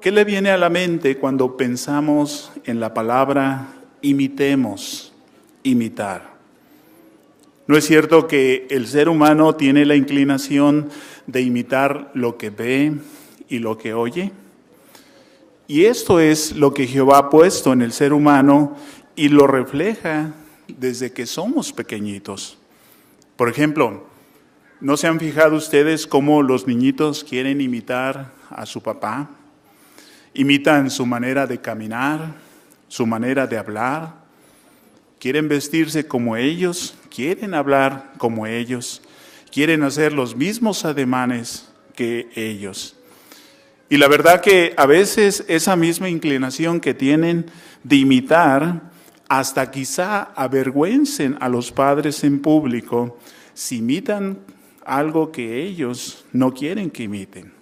¿Qué le viene a la mente cuando pensamos en la palabra imitemos, imitar? ¿No es cierto que el ser humano tiene la inclinación de imitar lo que ve y lo que oye? Y esto es lo que Jehová ha puesto en el ser humano y lo refleja desde que somos pequeñitos. Por ejemplo, ¿no se han fijado ustedes cómo los niñitos quieren imitar a su papá? Imitan su manera de caminar, su manera de hablar. Quieren vestirse como ellos, quieren hablar como ellos, quieren hacer los mismos ademanes que ellos. Y la verdad que a veces esa misma inclinación que tienen de imitar, hasta quizá avergüencen a los padres en público si imitan algo que ellos no quieren que imiten.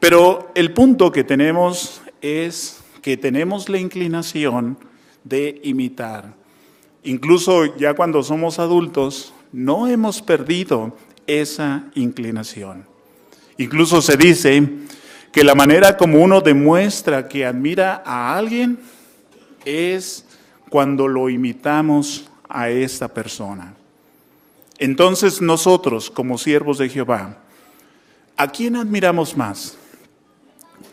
Pero el punto que tenemos es que tenemos la inclinación de imitar. Incluso ya cuando somos adultos, no hemos perdido esa inclinación. Incluso se dice que la manera como uno demuestra que admira a alguien es cuando lo imitamos a esta persona. Entonces nosotros, como siervos de Jehová, ¿a quién admiramos más?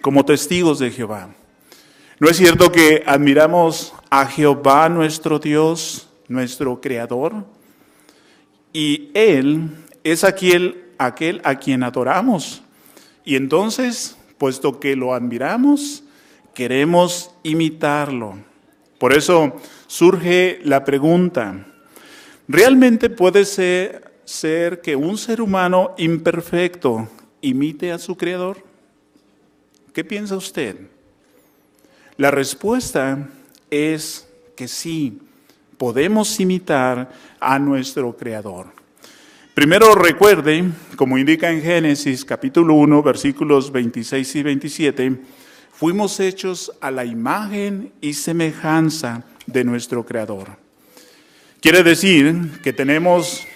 Como testigos de Jehová. ¿No es cierto que admiramos a Jehová nuestro Dios, nuestro Creador? Y Él es aquel, a quien adoramos. Y entonces, puesto que lo admiramos, queremos imitarlo. Por eso surge la pregunta, ¿realmente puede ser que un ser humano imperfecto imite a su Creador? ¿Qué piensa usted? La respuesta es que sí, podemos imitar a nuestro Creador. Primero recuerde, como indica en Génesis capítulo 1, versículos 26 y 27, fuimos hechos a la imagen y semejanza de nuestro Creador. Quiere decir que tenemos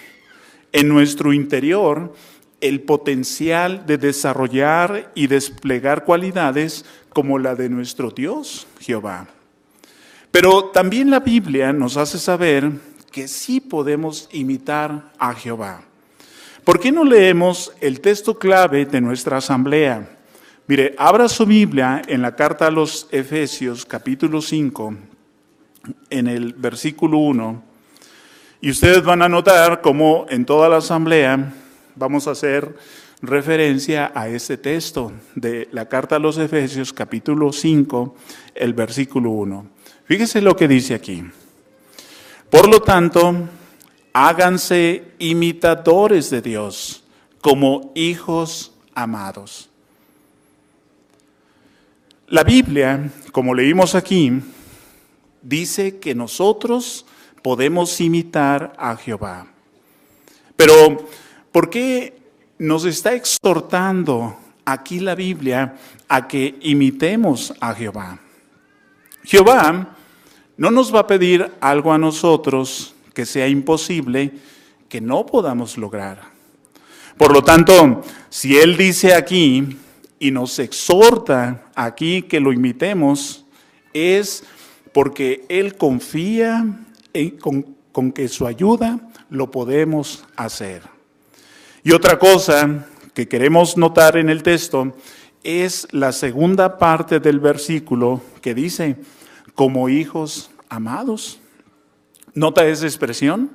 en nuestro interior el potencial de desarrollar y desplegar cualidades como la de nuestro Dios, Jehová. Pero también la Biblia nos hace saber que sí podemos imitar a Jehová. ¿Por qué no leemos el texto clave de nuestra asamblea? Mire, abra su Biblia en la carta a los Efesios capítulo 5, en el versículo 1, y ustedes van a notar cómo en toda la asamblea vamos a hacer referencia a este texto de la carta a los Efesios capítulo 5, el versículo 1. Fíjese lo que dice aquí. Por lo tanto, háganse imitadores de Dios como hijos amados. La Biblia, como leímos aquí, dice que nosotros podemos imitar a Jehová. Pero ¿Por qué nos está exhortando aquí la Biblia a que imitemos a Jehová? Jehová no nos va a pedir algo a nosotros que sea imposible, que no podamos lograr. Por lo tanto, si Él dice aquí y nos exhorta aquí que lo imitemos, es porque Él confía en, con, con que su ayuda lo podemos hacer. Y otra cosa que queremos notar en el texto es la segunda parte del versículo que dice, como hijos amados. ¿Nota esa expresión?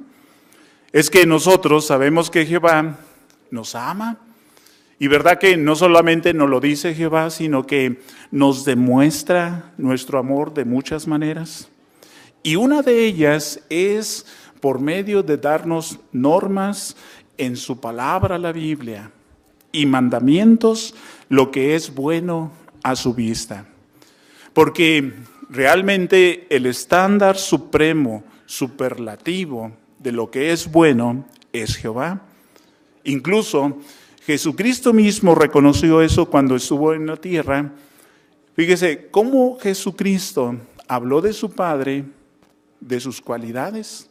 Es que nosotros sabemos que Jehová nos ama. Y verdad que no solamente nos lo dice Jehová, sino que nos demuestra nuestro amor de muchas maneras. Y una de ellas es por medio de darnos normas en su palabra, la Biblia, y mandamientos, lo que es bueno a su vista. Porque realmente el estándar supremo, superlativo de lo que es bueno es Jehová. Incluso Jesucristo mismo reconoció eso cuando estuvo en la tierra. Fíjese cómo Jesucristo habló de su Padre, de sus cualidades,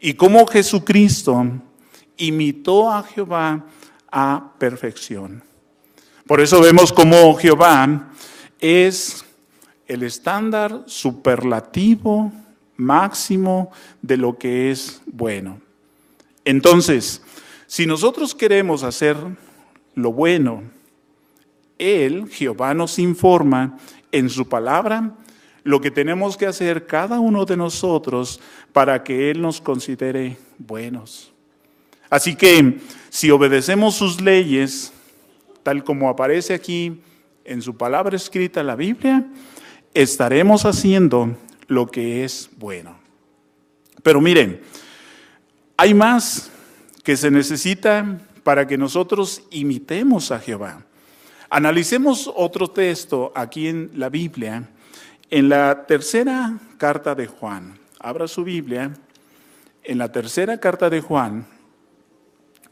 y cómo Jesucristo imitó a Jehová a perfección. Por eso vemos como Jehová es el estándar superlativo máximo de lo que es bueno. Entonces, si nosotros queremos hacer lo bueno, Él, Jehová, nos informa en su palabra lo que tenemos que hacer cada uno de nosotros para que Él nos considere buenos. Así que si obedecemos sus leyes, tal como aparece aquí en su palabra escrita, la Biblia, estaremos haciendo lo que es bueno. Pero miren, hay más que se necesita para que nosotros imitemos a Jehová. Analicemos otro texto aquí en la Biblia, en la tercera carta de Juan. Abra su Biblia, en la tercera carta de Juan,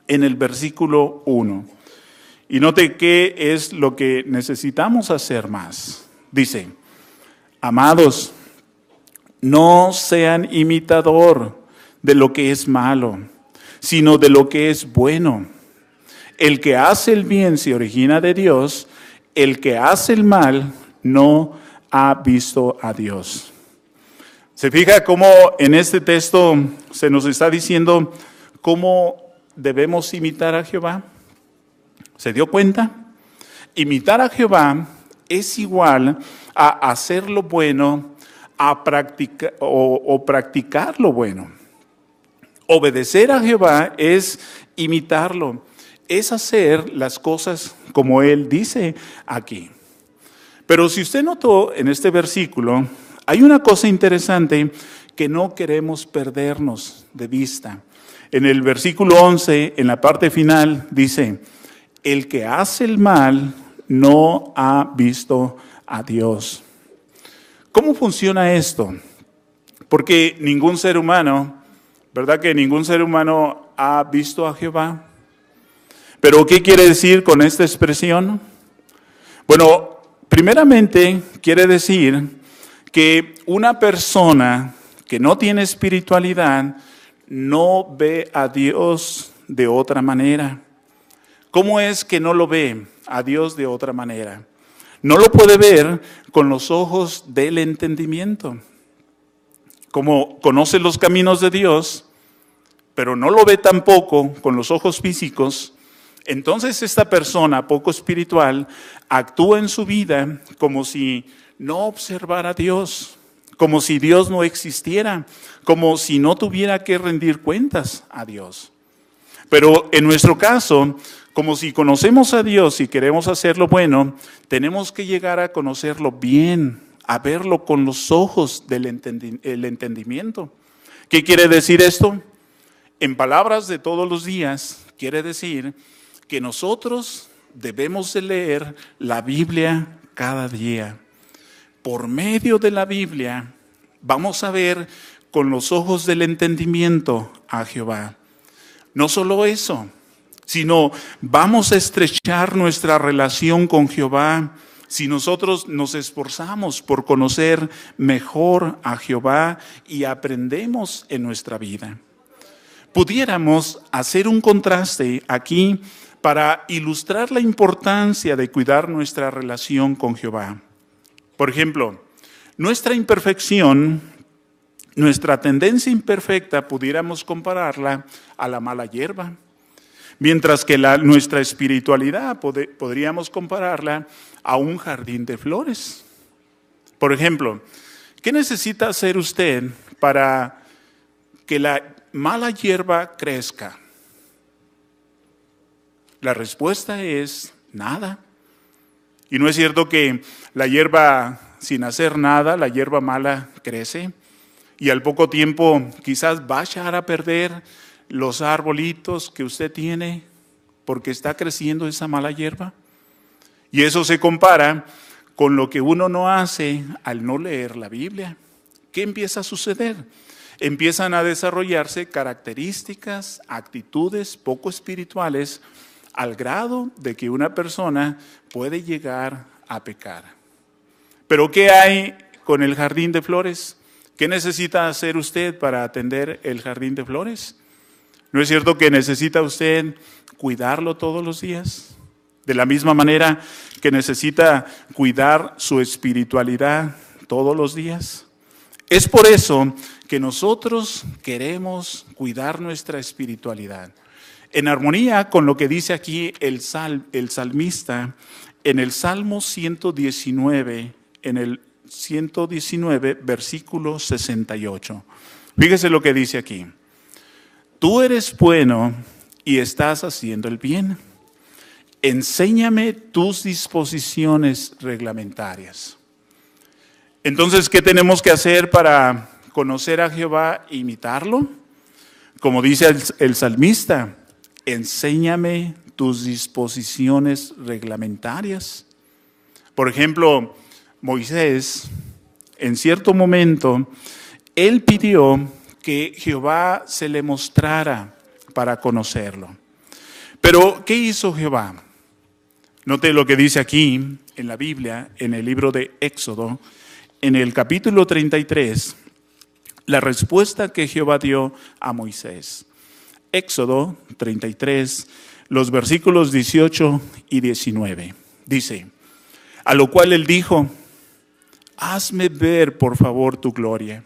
en el versículo 1. Y note qué es lo que necesitamos hacer más. Dice, amados, no sean imitador de lo que es malo, sino de lo que es bueno. El que hace el bien se origina de Dios, el que hace el mal no ha visto a Dios. Se fija cómo en este texto se nos está diciendo cómo debemos imitar a Jehová. ¿Se dio cuenta? Imitar a Jehová es igual a hacer lo bueno a practicar o, practicar lo bueno. Obedecer a Jehová es imitarlo, es hacer las cosas como Él dice aquí. Pero si usted notó en este versículo, hay una cosa interesante que no queremos perdernos de vista. En el versículo 11, en la parte final, dice, el que hace el mal no ha visto a Dios. ¿Cómo funciona esto? Porque ningún ser humano, ¿verdad que ningún ser humano ha visto a Jehová? Pero ¿qué quiere decir con esta expresión? Bueno, primeramente quiere decir que una persona que no tiene espiritualidad no ve a Dios de otra manera. ¿Cómo es que no lo ve a Dios de otra manera? No lo puede ver con los ojos del entendimiento. Como conoce los caminos de Dios, pero no lo ve tampoco con los ojos físicos, entonces esta persona poco espiritual actúa en su vida como si no observara a Dios, como si Dios no existiera, como si no tuviera que rendir cuentas a Dios. Pero en nuestro caso, como si conocemos a Dios y queremos hacerlo bueno, tenemos que llegar a conocerlo bien, a verlo con los ojos del entendimiento. ¿Qué quiere decir esto? En palabras de todos los días, quiere decir que nosotros debemos de leer la Biblia cada día. Por medio de la Biblia vamos a ver con los ojos del entendimiento a Jehová. No solo eso, sino vamos a estrechar nuestra relación con Jehová si nosotros nos esforzamos por conocer mejor a Jehová y aprendemos en nuestra vida. Pudiéramos hacer un contraste aquí para ilustrar la importancia de cuidar nuestra relación con Jehová. Por ejemplo, nuestra imperfección nuestra tendencia imperfecta pudiéramos compararla a la mala hierba, mientras que nuestra espiritualidad podríamos compararla a un jardín de flores. Por ejemplo, ¿qué necesita hacer usted para que la mala hierba crezca? La respuesta es nada. Y no es cierto que la hierba sin hacer nada, la hierba mala crece y al poco tiempo quizás va a echar a perder los arbolitos que usted tiene porque está creciendo esa mala hierba. Y eso se compara con lo que uno no hace al no leer la Biblia. ¿Qué empieza a suceder? Empiezan a desarrollarse características, actitudes poco espirituales al grado de que una persona puede llegar a pecar. Pero ¿qué hay con el jardín de flores? ¿Qué necesita hacer usted para atender el jardín de flores? ¿No es cierto que necesita usted cuidarlo todos los días? De la misma manera que necesita cuidar su espiritualidad todos los días. Es por eso que nosotros queremos cuidar nuestra espiritualidad. En armonía con lo que dice aquí el, salmista en el Salmo 119, en el 119, versículo 68. Fíjese lo que dice aquí. Tú eres bueno y estás haciendo el bien. Enséñame tus disposiciones reglamentarias. Entonces, ¿qué tenemos que hacer para conocer a Jehová e imitarlo? Como dice el, el salmista, enséñame tus disposiciones reglamentarias. Por ejemplo, Moisés, en cierto momento, él pidió que Jehová se le mostrara para conocerlo. Pero, ¿qué hizo Jehová? Note lo que dice aquí en la Biblia, en el libro de Éxodo, en el capítulo 33, la respuesta que Jehová dio a Moisés. Éxodo 33, los versículos 18 y 19. Dice, a lo cual él dijo, hazme ver por favor tu gloria.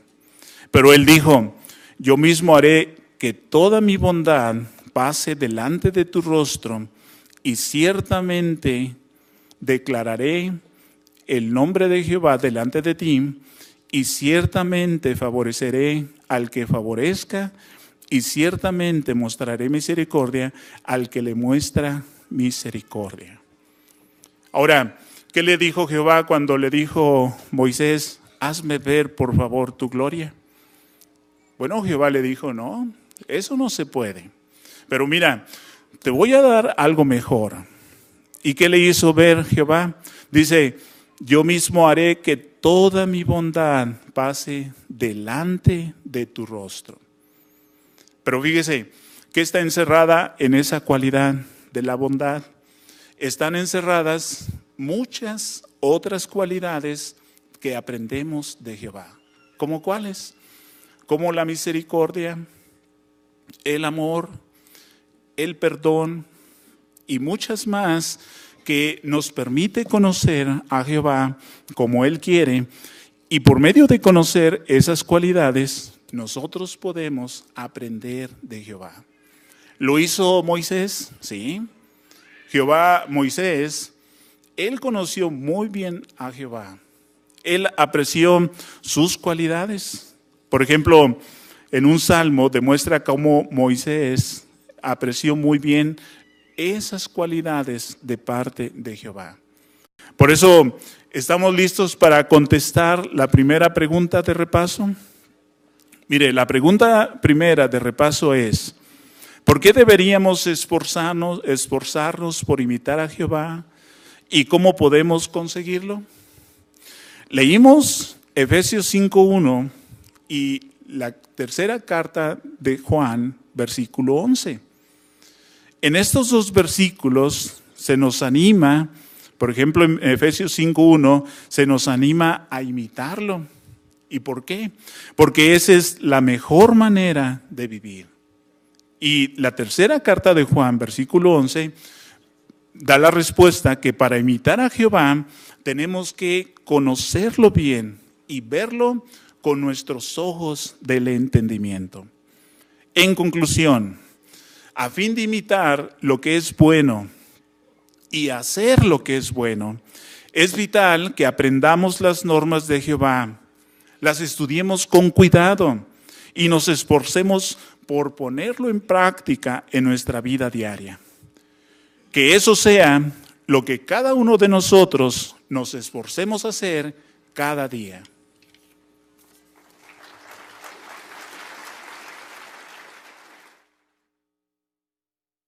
Pero él dijo, yo mismo haré que toda mi bondad pase delante de tu rostro y ciertamente declararé el nombre de Jehová delante de ti y ciertamente favoreceré al que favorezca y ciertamente mostraré misericordia al que le muestra misericordia. Ahora, ¿qué le dijo Jehová cuando le dijo Moisés, hazme ver por favor tu gloria? Bueno, Jehová le dijo, no, eso no se puede. Pero mira, te voy a dar algo mejor. ¿Y qué le hizo ver Jehová? Dice, yo mismo haré que toda mi bondad pase delante de tu rostro. Pero fíjese, que está encerrada en esa cualidad de la bondad? Están encerradas muchas otras cualidades que aprendemos de Jehová. ¿Como cuáles? Como la misericordia, el amor, el perdón y muchas más que nos permite conocer a Jehová como Él quiere y por medio de conocer esas cualidades nosotros podemos aprender de Jehová. ¿Lo hizo Moisés? Sí. Jehová, Moisés, él conoció muy bien a Jehová. Él apreció sus cualidades. Por ejemplo, en un salmo demuestra cómo Moisés apreció muy bien esas cualidades de parte de Jehová. Por eso, ¿estamos listos para contestar la primera pregunta de repaso? Mire, la pregunta primera de repaso es, ¿por qué deberíamos esforzarnos, esforzarnos por imitar a Jehová y cómo podemos conseguirlo? Leímos Efesios 5.1 y la tercera carta de Juan, versículo 11. En estos dos versículos se nos anima, por ejemplo en Efesios 5.1, se nos anima a imitarlo. ¿Y por qué? Porque esa es la mejor manera de vivir. Y la tercera carta de Juan, versículo 11, da la respuesta que para imitar a Jehová tenemos que conocerlo bien y verlo con nuestros ojos del entendimiento. En conclusión, a fin de imitar lo que es bueno y hacer lo que es bueno, es vital que aprendamos las normas de Jehová las estudiemos con cuidado y nos esforcemos por ponerlo en práctica en nuestra vida diaria. Que eso sea lo que cada uno de nosotros nos esforcemos a hacer cada día.